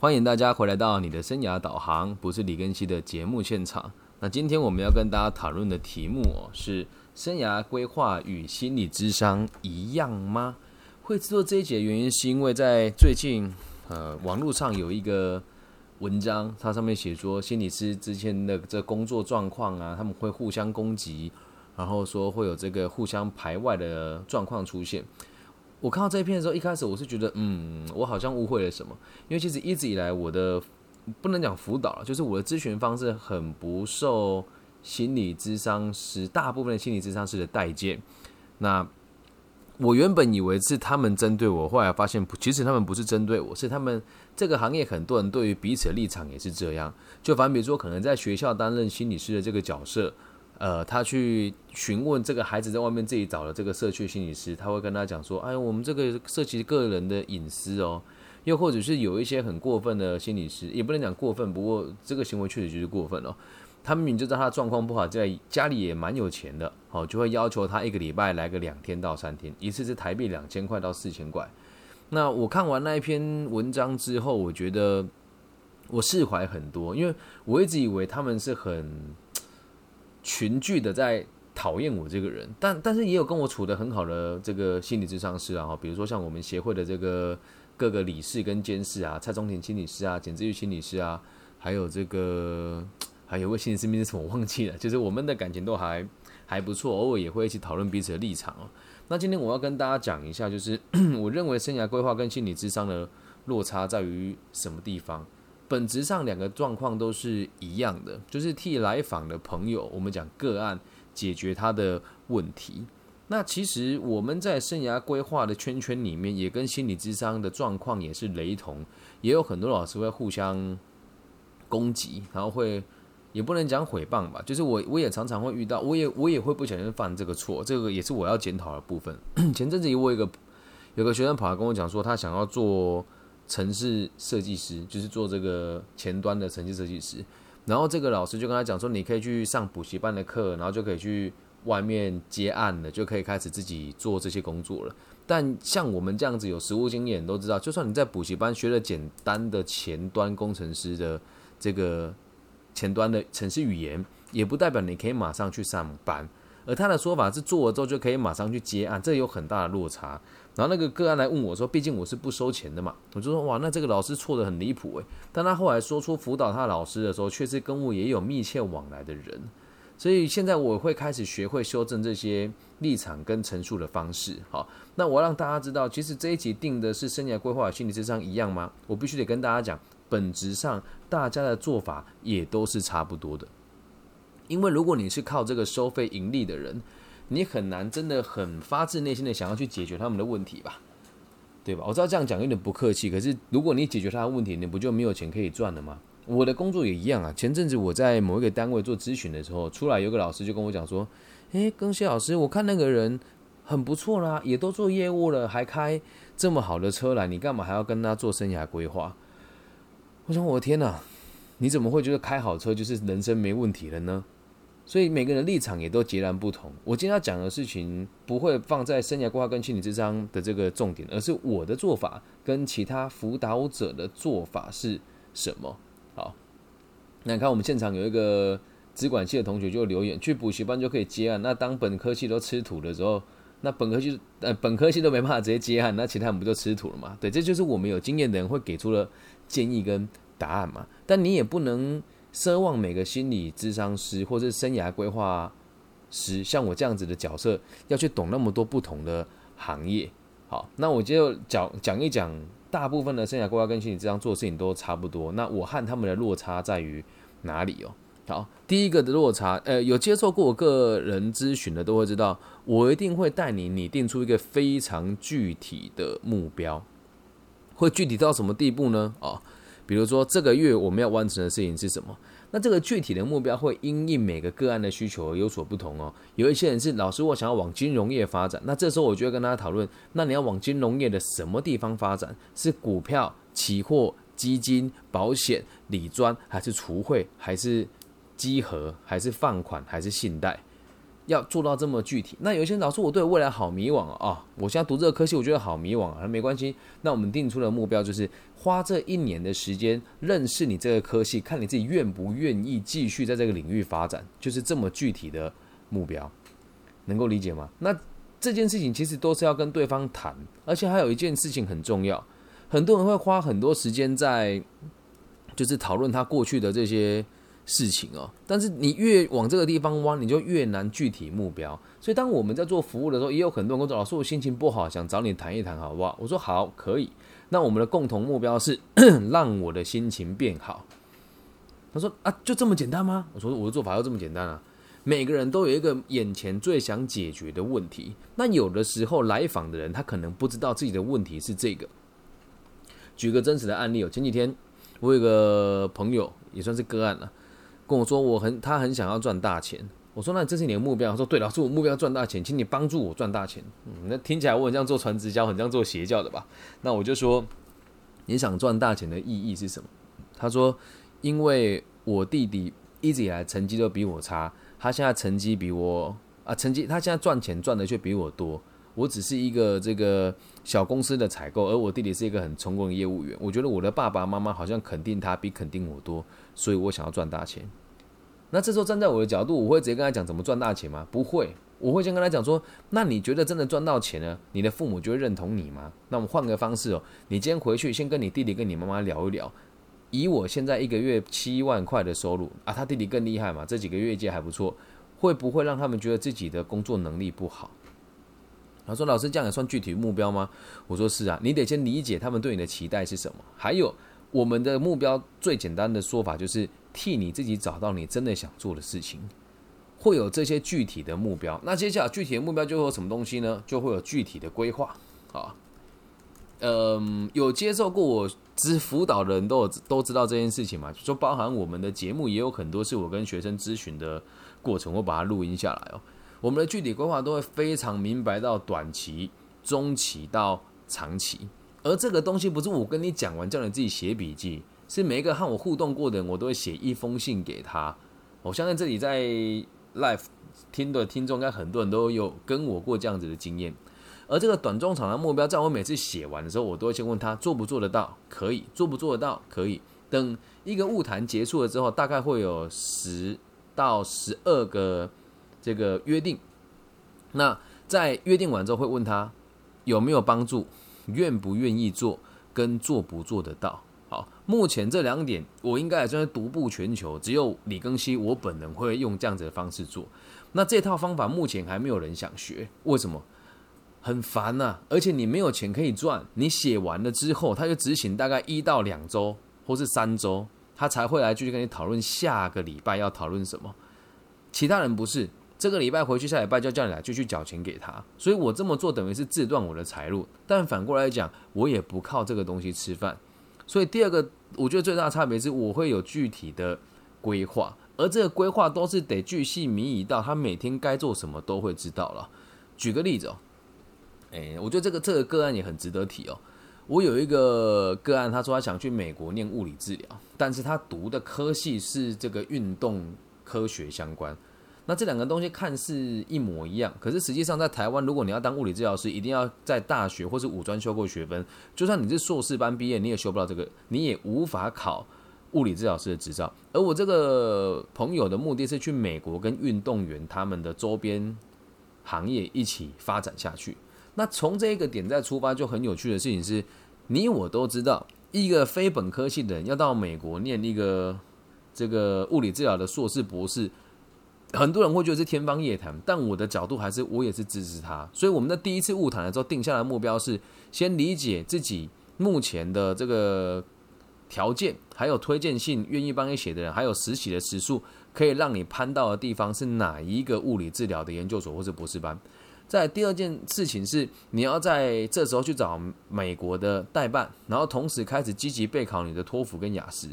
欢迎大家回来到你的生涯导航，不是李根熙的节目现场。那今天我们要跟大家讨论的题目哦，是生涯规划与心理智商一样吗？会制作这一节的原因，是因为在最近呃网络上有一个文章，它上面写说心理师之间的这工作状况啊，他们会互相攻击，然后说会有这个互相排外的状况出现。我看到这一篇的时候，一开始我是觉得，嗯，我好像误会了什么。因为其实一直以来，我的不能讲辅导了，就是我的咨询方式很不受心理咨商师大部分的心理咨商师的待见。那我原本以为是他们针对我，后来发现不，其实他们不是针对我，是他们这个行业很多人对于彼此的立场也是这样。就反比如说，可能在学校担任心理师的这个角色。呃，他去询问这个孩子在外面自己找的这个社区心理师，他会跟他讲说：“哎，我们这个涉及个人的隐私哦。”又或者是有一些很过分的心理师，也不能讲过分，不过这个行为确实就是过分哦。他明明就知道他状况不好，在家里也蛮有钱的，好，就会要求他一个礼拜来个两天到三天，一次是台币两千块到四千块。那我看完那一篇文章之后，我觉得我释怀很多，因为我一直以为他们是很。群聚的在讨厌我这个人，但但是也有跟我处的很好的这个心理咨商师啊，比如说像我们协会的这个各个理事跟监事啊，蔡宗廷心理师啊，简志玉心理师啊，还有这个还有位心理师名字我忘记了，就是我们的感情都还还不错，偶尔也会一起讨论彼此的立场哦。那今天我要跟大家讲一下，就是 我认为生涯规划跟心理智商的落差在于什么地方。本质上两个状况都是一样的，就是替来访的朋友，我们讲个案解决他的问题。那其实我们在生涯规划的圈圈里面，也跟心理智商的状况也是雷同，也有很多老师会互相攻击，然后会也不能讲诽谤吧，就是我我也常常会遇到，我也我也会不小心犯这个错，这个也是我要检讨的部分。前阵子我有一个有个学生跑来跟我讲说，他想要做。城市设计师就是做这个前端的城市设计师，然后这个老师就跟他讲说，你可以去上补习班的课，然后就可以去外面接案了，就可以开始自己做这些工作了。但像我们这样子有实务经验，都知道，就算你在补习班学了简单的前端工程师的这个前端的城市语言，也不代表你可以马上去上班。而他的说法是做了之后就可以马上去接案，这有很大的落差。然后那个个案来问我说：“毕竟我是不收钱的嘛。”我就说：“哇，那这个老师错的很离谱诶。”但他后来说出辅导他老师的时候，却是跟我也有密切往来的人。所以现在我会开始学会修正这些立场跟陈述的方式。好，那我让大家知道，其实这一集定的是生涯规划心理智商一样吗？我必须得跟大家讲，本质上大家的做法也都是差不多的。因为如果你是靠这个收费盈利的人，你很难真的很发自内心的想要去解决他们的问题吧，对吧？我知道这样讲有点不客气，可是如果你解决他的问题，你不就没有钱可以赚了吗？我的工作也一样啊。前阵子我在某一个单位做咨询的时候，出来有个老师就跟我讲说：“诶，庚希老师，我看那个人很不错啦，也都做业务了，还开这么好的车来，你干嘛还要跟他做生涯规划？”我想，我的天哪，你怎么会觉得开好车就是人生没问题了呢？所以每个人立场也都截然不同。我今天要讲的事情不会放在生涯规划跟心理智商的这个重点，而是我的做法跟其他辅导者的做法是什么。好，那你看我们现场有一个资管系的同学就留言，去补习班就可以接案。那当本科系都吃土的时候，那本科系呃本科系都没办法直接接案，那其他人不就吃土了吗？对，这就是我们有经验的人会给出了建议跟答案嘛。但你也不能。奢望每个心理咨商师或者生涯规划师，像我这样子的角色，要去懂那么多不同的行业。好，那我就讲讲一讲，大部分的生涯规划跟心理咨商做事情都差不多。那我和他们的落差在于哪里哦？好，第一个的落差，呃，有接受过我个人咨询的都会知道，我一定会带你拟定出一个非常具体的目标，会具体到什么地步呢？哦。比如说这个月我们要完成的事情是什么？那这个具体的目标会因应每个个案的需求而有所不同哦。有一些人是老师，我想要往金融业发展，那这时候我就会跟大家讨论，那你要往金融业的什么地方发展？是股票、期货、基金、保险、理专，还是储汇，还是集合，还是放款，还是信贷？要做到这么具体。那有些老师，我对未来好迷惘啊！我现在读这个科系，我觉得好迷惘啊。没关系，那我们定出的目标就是花这一年的时间认识你这个科系，看你自己愿不愿意继续在这个领域发展，就是这么具体的目标，能够理解吗？那这件事情其实都是要跟对方谈，而且还有一件事情很重要，很多人会花很多时间在就是讨论他过去的这些。事情哦，但是你越往这个地方挖，你就越难具体目标。所以当我们在做服务的时候，也有很多人跟我说：“老师，我心情不好，想找你谈一谈，好不好？”我说：“好，可以。”那我们的共同目标是 让我的心情变好。他说：“啊，就这么简单吗？”我说：“我的做法要这么简单啊！每个人都有一个眼前最想解决的问题。那有的时候来访的人，他可能不知道自己的问题是这个。举个真实的案例哦，前几天我有个朋友，也算是个案了。跟我说，我很他很想要赚大钱。我说，那这是你的目标？他说，对，了，是，我目标赚大钱，请你帮助我赚大钱。嗯，那听起来我很像做传直销，很像做邪教的吧？那我就说，你想赚大钱的意义是什么？他说，因为我弟弟一直以来成绩都比我差，他现在成绩比我啊，成绩他现在赚钱赚的却比我多。我只是一个这个小公司的采购，而我弟弟是一个很成功的业务员。我觉得我的爸爸妈妈好像肯定他比肯定我多，所以我想要赚大钱。那这时候站在我的角度，我会直接跟他讲怎么赚大钱吗？不会，我会先跟他讲说：那你觉得真的赚到钱呢？你的父母就会认同你吗？那我们换个方式哦，你今天回去先跟你弟弟、跟你妈妈聊一聊。以我现在一个月七万块的收入啊，他弟弟更厉害嘛，这几个月绩还不错，会不会让他们觉得自己的工作能力不好？他说：“老师，这样也算具体目标吗？”我说：“是啊，你得先理解他们对你的期待是什么。还有，我们的目标最简单的说法就是替你自己找到你真的想做的事情，会有这些具体的目标。那接下来具体的目标就会有什么东西呢？就会有具体的规划啊。嗯，有接受过我咨辅导的人都有都知道这件事情嘛？就包含我们的节目也有很多是我跟学生咨询的过程，我把它录音下来哦。”我们的具体规划都会非常明白到短期、中期到长期，而这个东西不是我跟你讲完叫你自己写笔记，是每一个和我互动过的人，我都会写一封信给他。我相信这里在 live 听的听众，应该很多人都有跟我过这样子的经验。而这个短中长的目标，在我每次写完的时候，我都会先问他做不做得到，可以做不做得到，可以。等一个物谈结束了之后，大概会有十到十二个。这个约定，那在约定完之后会问他有没有帮助，愿不愿意做，跟做不做得到。好，目前这两点我应该也算是独步全球，只有李庚希我本人会用这样子的方式做。那这套方法目前还没有人想学，为什么？很烦呐，而且你没有钱可以赚。你写完了之后，他就执行大概一到两周或是三周，他才会来继续跟你讨论下个礼拜要讨论什么。其他人不是。这个礼拜回去，下礼拜就叫你来继续缴钱给他，所以我这么做等于是自断我的财路。但反过来讲，我也不靠这个东西吃饭。所以第二个，我觉得最大的差别是我会有具体的规划，而这个规划都是得巨细靡遗到他每天该做什么都会知道了。举个例子哦，诶，我觉得这个这个个案也很值得提哦。我有一个个案，他说他想去美国念物理治疗，但是他读的科系是这个运动科学相关。那这两个东西看似一模一样，可是实际上在台湾，如果你要当物理治疗师，一定要在大学或是五专修过学分。就算你是硕士班毕业，你也修不到这个，你也无法考物理治疗师的执照。而我这个朋友的目的是去美国跟运动员他们的周边行业一起发展下去。那从这个点再出发，就很有趣的事情是，你我都知道，一个非本科系的人要到美国念一个这个物理治疗的硕士博士。很多人会觉得是天方夜谭，但我的角度还是我也是支持他。所以我们的第一次物谈的时候定下来目标是先理解自己目前的这个条件，还有推荐信愿意帮你写的人，还有实习的时数，可以让你攀到的地方是哪一个物理治疗的研究所或者博士班。在第二件事情是你要在这时候去找美国的代办，然后同时开始积极备考你的托福跟雅思。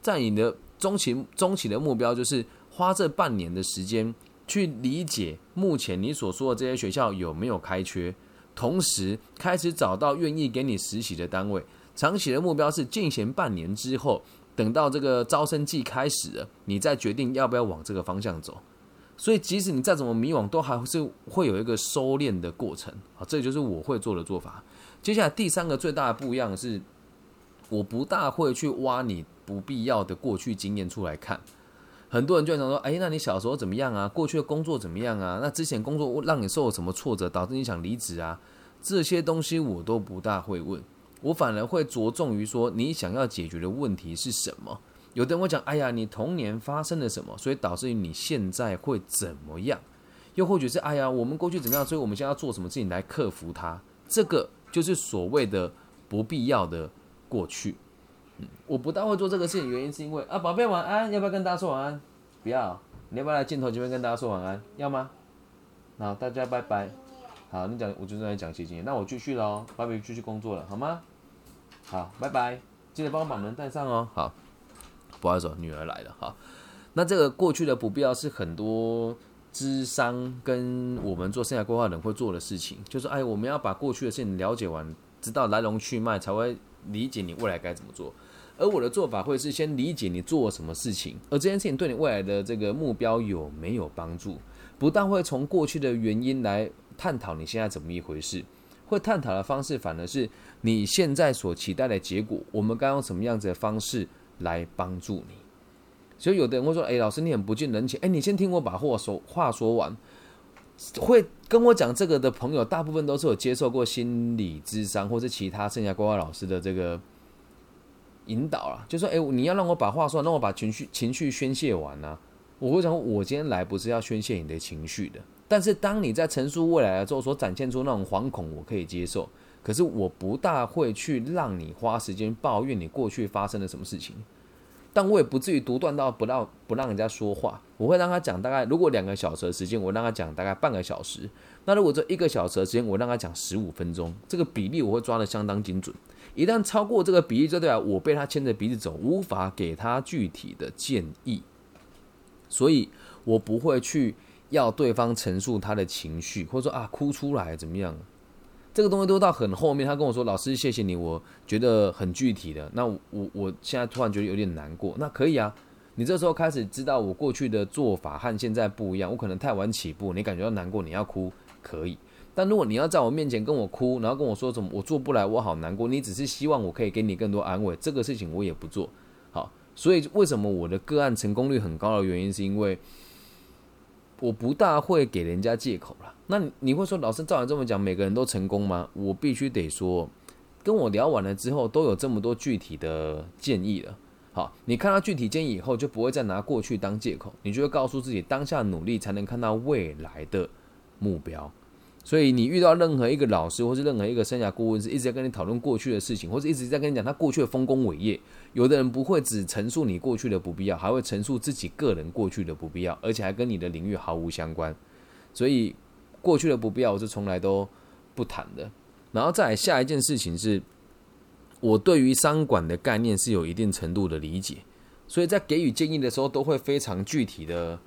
在你的中期中期的目标就是。花这半年的时间去理解目前你所说的这些学校有没有开缺，同时开始找到愿意给你实习的单位。长期的目标是进行半年之后，等到这个招生季开始了，你再决定要不要往这个方向走。所以即使你再怎么迷惘，都还是会有一个收敛的过程。好，这就是我会做的做法。接下来第三个最大的不一样是，我不大会去挖你不必要的过去经验出来看。很多人就想说，哎，那你小时候怎么样啊？过去的工作怎么样啊？那之前工作让你受了什么挫折，导致你想离职啊？这些东西我都不大会问，我反而会着重于说，你想要解决的问题是什么？有的人会讲，哎呀，你童年发生了什么，所以导致于你现在会怎么样？又或者是，哎呀，我们过去怎么样，所以我们现在要做什么事情来克服它？这个就是所谓的不必要的过去。我不大会做这个事情，原因是因为啊，宝贝晚安，要不要跟大家说晚安？不要，你要不要来镜头前面跟大家说晚安？要吗？好，大家拜拜。好，你讲，我就在讲谢谢。那我继续喽，宝贝继续工作了，好吗？好，拜拜，记得帮我把门带上哦。好，不好意思，女儿来了哈。那这个过去的不必要是很多智商跟我们做生涯规划人会做的事情，就是哎，我们要把过去的事情了解完，知道来龙去脉，才会理解你未来该怎么做。而我的做法会是先理解你做什么事情，而这件事情对你未来的这个目标有没有帮助？不但会从过去的原因来探讨你现在怎么一回事，会探讨的方式反而是你现在所期待的结果，我们该用什么样子的方式来帮助你？所以有的人会说：“哎，老师你很不近人情。”哎，你先听我把话说话说完。会跟我讲这个的朋友，大部分都是有接受过心理智商或是其他剩下规划老师的这个。引导啊，就说：“哎，你要让我把话说，让我把情绪情绪宣泄完呢？”我会讲：“我今天来不是要宣泄你的情绪的。但是当你在陈述未来的时候，所展现出那种惶恐，我可以接受。可是我不大会去让你花时间抱怨你过去发生了什么事情。但我也不至于独断到不让不让人家说话。我会让他讲大概，如果两个小时的时间，我让他讲大概半个小时。那如果这一个小时的时间，我让他讲十五分钟，这个比例我会抓的相当精准。”一旦超过这个比例，就代表我被他牵着鼻子走，无法给他具体的建议，所以我不会去要对方陈述他的情绪，或者说啊哭出来怎么样？这个东西都到很后面，他跟我说：“老师，谢谢你，我觉得很具体的。”那我我现在突然觉得有点难过。那可以啊，你这时候开始知道我过去的做法和现在不一样，我可能太晚起步，你感觉到难过，你要哭，可以。但如果你要在我面前跟我哭，然后跟我说什么我做不来，我好难过，你只是希望我可以给你更多安慰，这个事情我也不做好。所以为什么我的个案成功率很高的原因，是因为我不大会给人家借口了。那你会说，老师照你这么讲，每个人都成功吗？我必须得说，跟我聊完了之后，都有这么多具体的建议了。好，你看到具体建议以后，就不会再拿过去当借口，你就会告诉自己，当下努力才能看到未来的目标。所以你遇到任何一个老师，或是任何一个生涯顾问，是一直在跟你讨论过去的事情，或者一直在跟你讲他过去的丰功伟业。有的人不会只陈述你过去的不必要，还会陈述自己个人过去的不必要，而且还跟你的领域毫无相关。所以过去的不必要，我是从来都不谈的。然后再来下一件事情是，我对于商管的概念是有一定程度的理解，所以在给予建议的时候，都会非常具体的。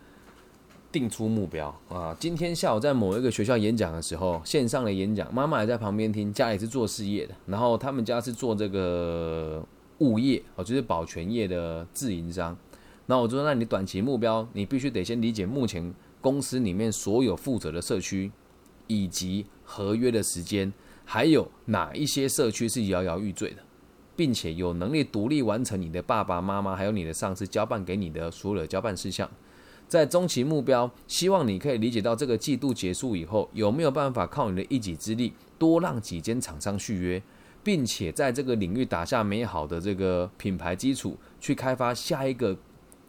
定出目标啊！今天下午在某一个学校演讲的时候，线上的演讲，妈妈也在旁边听。家里是做事业的，然后他们家是做这个物业哦，就是保全业的自营商。那我就说，那你短期目标，你必须得先理解目前公司里面所有负责的社区，以及合约的时间，还有哪一些社区是摇摇欲坠的，并且有能力独立完成你的爸爸妈妈还有你的上司交办给你的所有的交办事项。在中期目标，希望你可以理解到这个季度结束以后，有没有办法靠你的一己之力，多让几间厂商续约，并且在这个领域打下美好的这个品牌基础，去开发下一个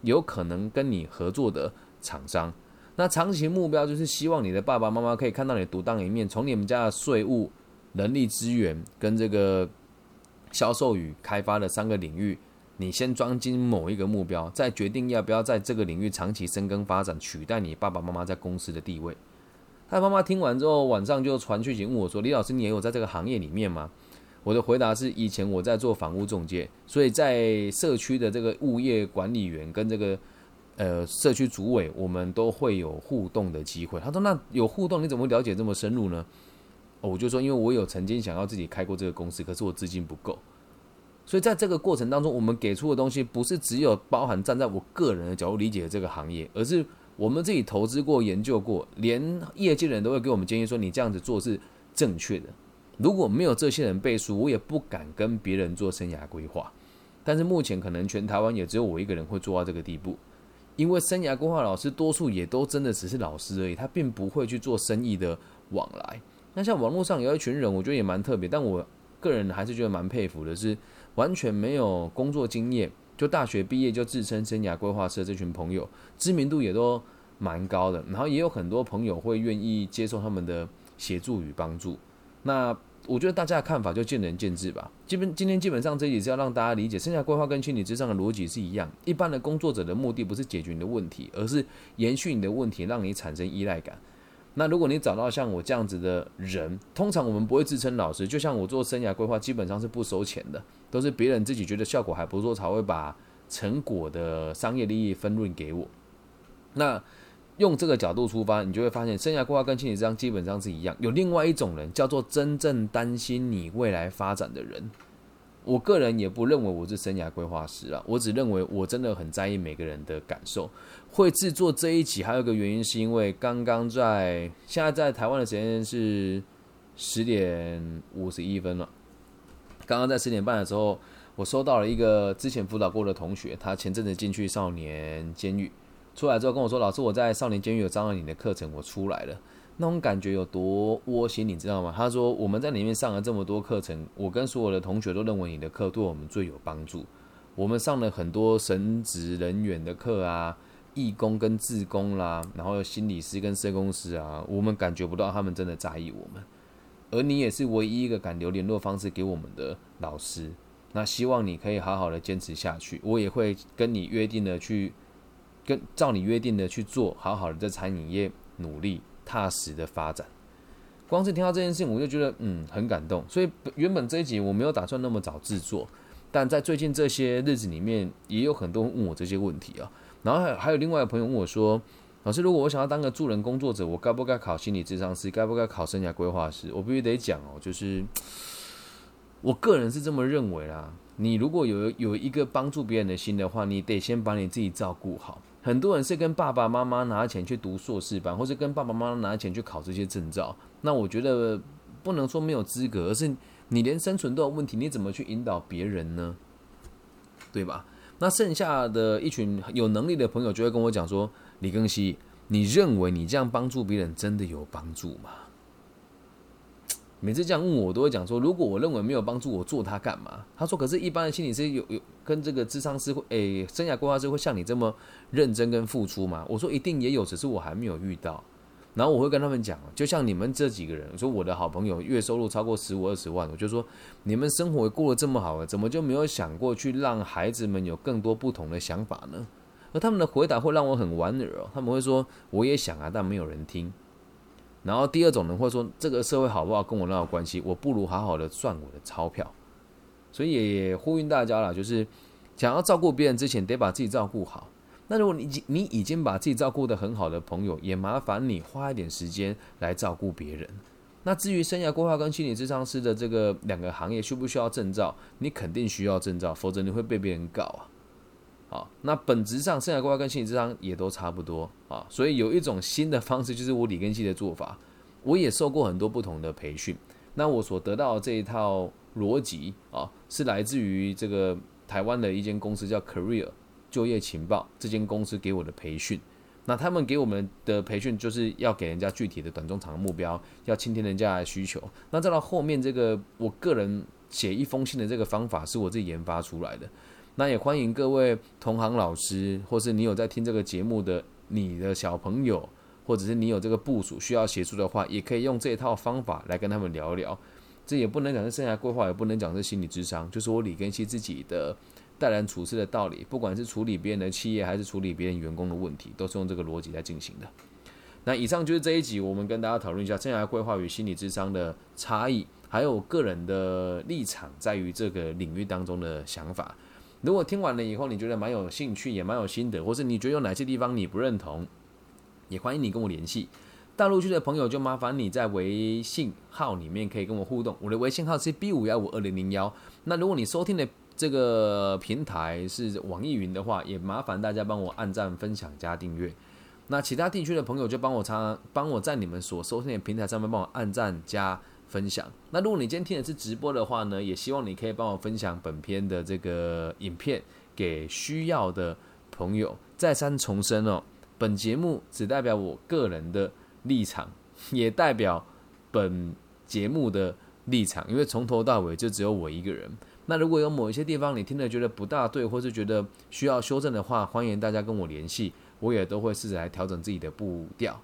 有可能跟你合作的厂商。那长期目标就是希望你的爸爸妈妈可以看到你独当一面，从你们家的税务、人力资源跟这个销售与开发的三个领域。你先装进某一个目标，再决定要不要在这个领域长期深耕发展，取代你爸爸妈妈在公司的地位。他妈妈听完之后，晚上就传讯息问我说：“李老师，你也有在这个行业里面吗？”我的回答是：以前我在做房屋中介，所以在社区的这个物业管理员跟这个呃社区主委，我们都会有互动的机会。他说：“那有互动，你怎么了解这么深入呢？”我就说：“因为我有曾经想要自己开过这个公司，可是我资金不够。”所以在这个过程当中，我们给出的东西不是只有包含站在我个人的角度理解的这个行业，而是我们自己投资过、研究过，连业界人都会给我们建议说，你这样子做是正确的。如果没有这些人背书，我也不敢跟别人做生涯规划。但是目前可能全台湾也只有我一个人会做到这个地步，因为生涯规划老师多数也都真的只是老师而已，他并不会去做生意的往来。那像网络上有一群人，我觉得也蛮特别，但我个人还是觉得蛮佩服的，是完全没有工作经验，就大学毕业就自称生涯规划师这群朋友，知名度也都蛮高的，然后也有很多朋友会愿意接受他们的协助与帮助。那我觉得大家的看法就见仁见智吧。基本今天基本上这也是要让大家理解，生涯规划跟心理智商的逻辑是一样。一般的工作者的目的不是解决你的问题，而是延续你的问题，让你产生依赖感。那如果你找到像我这样子的人，通常我们不会自称老师。就像我做生涯规划，基本上是不收钱的，都是别人自己觉得效果还不错，才会把成果的商业利益分润给我。那用这个角度出发，你就会发现，生涯规划跟心理智商基本上是一样。有另外一种人，叫做真正担心你未来发展的人。我个人也不认为我是生涯规划师啊，我只认为我真的很在意每个人的感受。会制作这一集还有一个原因，是因为刚刚在现在在台湾的时间是十点五十一分了。刚刚在十点半的时候，我收到了一个之前辅导过的同学，他前阵子进去少年监狱，出来之后跟我说：“老师，我在少年监狱有上了你的课程，我出来了。”那种感觉有多窝心，你知道吗？他说：“我们在里面上了这么多课程，我跟所有的同学都认为你的课对我们最有帮助。我们上了很多神职人员的课啊。”义工跟志工啦，然后心理师跟社工师啊，我们感觉不到他们真的在意我们，而你也是唯一一个敢留联络方式给我们的老师。那希望你可以好好的坚持下去，我也会跟你约定的去跟照你约定的去做，好好的在餐饮业努力踏实的发展。光是听到这件事情，我就觉得嗯很感动。所以原本这一集我没有打算那么早制作，但在最近这些日子里面，也有很多人问我这些问题啊。然后还有另外一个朋友问我说：“老师，如果我想要当个助人工作者，我该不该考心理咨商师？该不该考生涯规划师？”我必须得讲哦，就是 我个人是这么认为啦。你如果有有一个帮助别人的心的话，你得先把你自己照顾好。很多人是跟爸爸妈妈拿钱去读硕士班，或者跟爸爸妈妈拿钱去考这些证照。那我觉得不能说没有资格，而是你连生存都有问题，你怎么去引导别人呢？对吧？那剩下的一群有能力的朋友就会跟我讲说：“李庚希，你认为你这样帮助别人真的有帮助吗？” 每次这样问我，我都会讲说：“如果我认为没有帮助，我做它干嘛？”他说：“可是，一般的心理师有有跟这个智商师会诶，生涯规划师会像你这么认真跟付出吗？”我说：“一定也有，只是我还没有遇到。”然后我会跟他们讲，就像你们这几个人，说我的好朋友月收入超过十五二十万，我就说你们生活过得这么好了，怎么就没有想过去让孩子们有更多不同的想法呢？而他们的回答会让我很莞尔哦，他们会说我也想啊，但没有人听。然后第二种人会说这个社会好不好跟我哪有关系？我不如好好的赚我的钞票。所以也呼吁大家了，就是想要照顾别人之前，得把自己照顾好。那如果你已你已经把自己照顾得很好的朋友，也麻烦你花一点时间来照顾别人。那至于生涯规划跟心理咨商师的这个两个行业需不需要证照？你肯定需要证照，否则你会被别人告啊。啊，那本质上生涯规划跟心理智商也都差不多啊。所以有一种新的方式，就是我李根系的做法。我也受过很多不同的培训，那我所得到的这一套逻辑啊，是来自于这个台湾的一间公司叫 Career。就业情报这间公司给我的培训，那他们给我们的培训就是要给人家具体的短中长的目标，要倾听人家的需求。那再到后面这个，我个人写一封信的这个方法是我自己研发出来的。那也欢迎各位同行老师，或是你有在听这个节目的你的小朋友，或者是你有这个部署需要协助的话，也可以用这一套方法来跟他们聊聊。这也不能讲是生涯规划，也不能讲是心理智商，就是我李根熙自己的。待人处事的道理，不管是处理别人的企业，还是处理别人员工的问题，都是用这个逻辑在进行的。那以上就是这一集，我们跟大家讨论一下生涯规划与心理智商的差异，还有个人的立场在于这个领域当中的想法。如果听完了以后，你觉得蛮有兴趣，也蛮有心得，或是你觉得有哪些地方你不认同，也欢迎你跟我联系。大陆区的朋友就麻烦你在微信号里面可以跟我互动，我的微信号是 B 五幺五二零零幺。那如果你收听的这个平台是网易云的话，也麻烦大家帮我按赞、分享、加订阅。那其他地区的朋友就帮我常帮我在你们所收听的平台上面帮我按赞加分享。那如果你今天听的是直播的话呢，也希望你可以帮我分享本片的这个影片给需要的朋友。再三重申哦，本节目只代表我个人的立场，也代表本节目的立场，因为从头到尾就只有我一个人。那如果有某一些地方你听了觉得不大对，或是觉得需要修正的话，欢迎大家跟我联系，我也都会试着来调整自己的步调，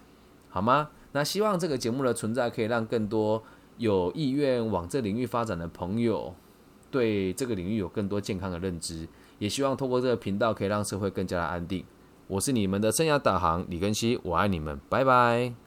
好吗？那希望这个节目的存在可以让更多有意愿往这领域发展的朋友，对这个领域有更多健康的认知，也希望通过这个频道可以让社会更加的安定。我是你们的生涯导航李根熙，我爱你们，拜拜。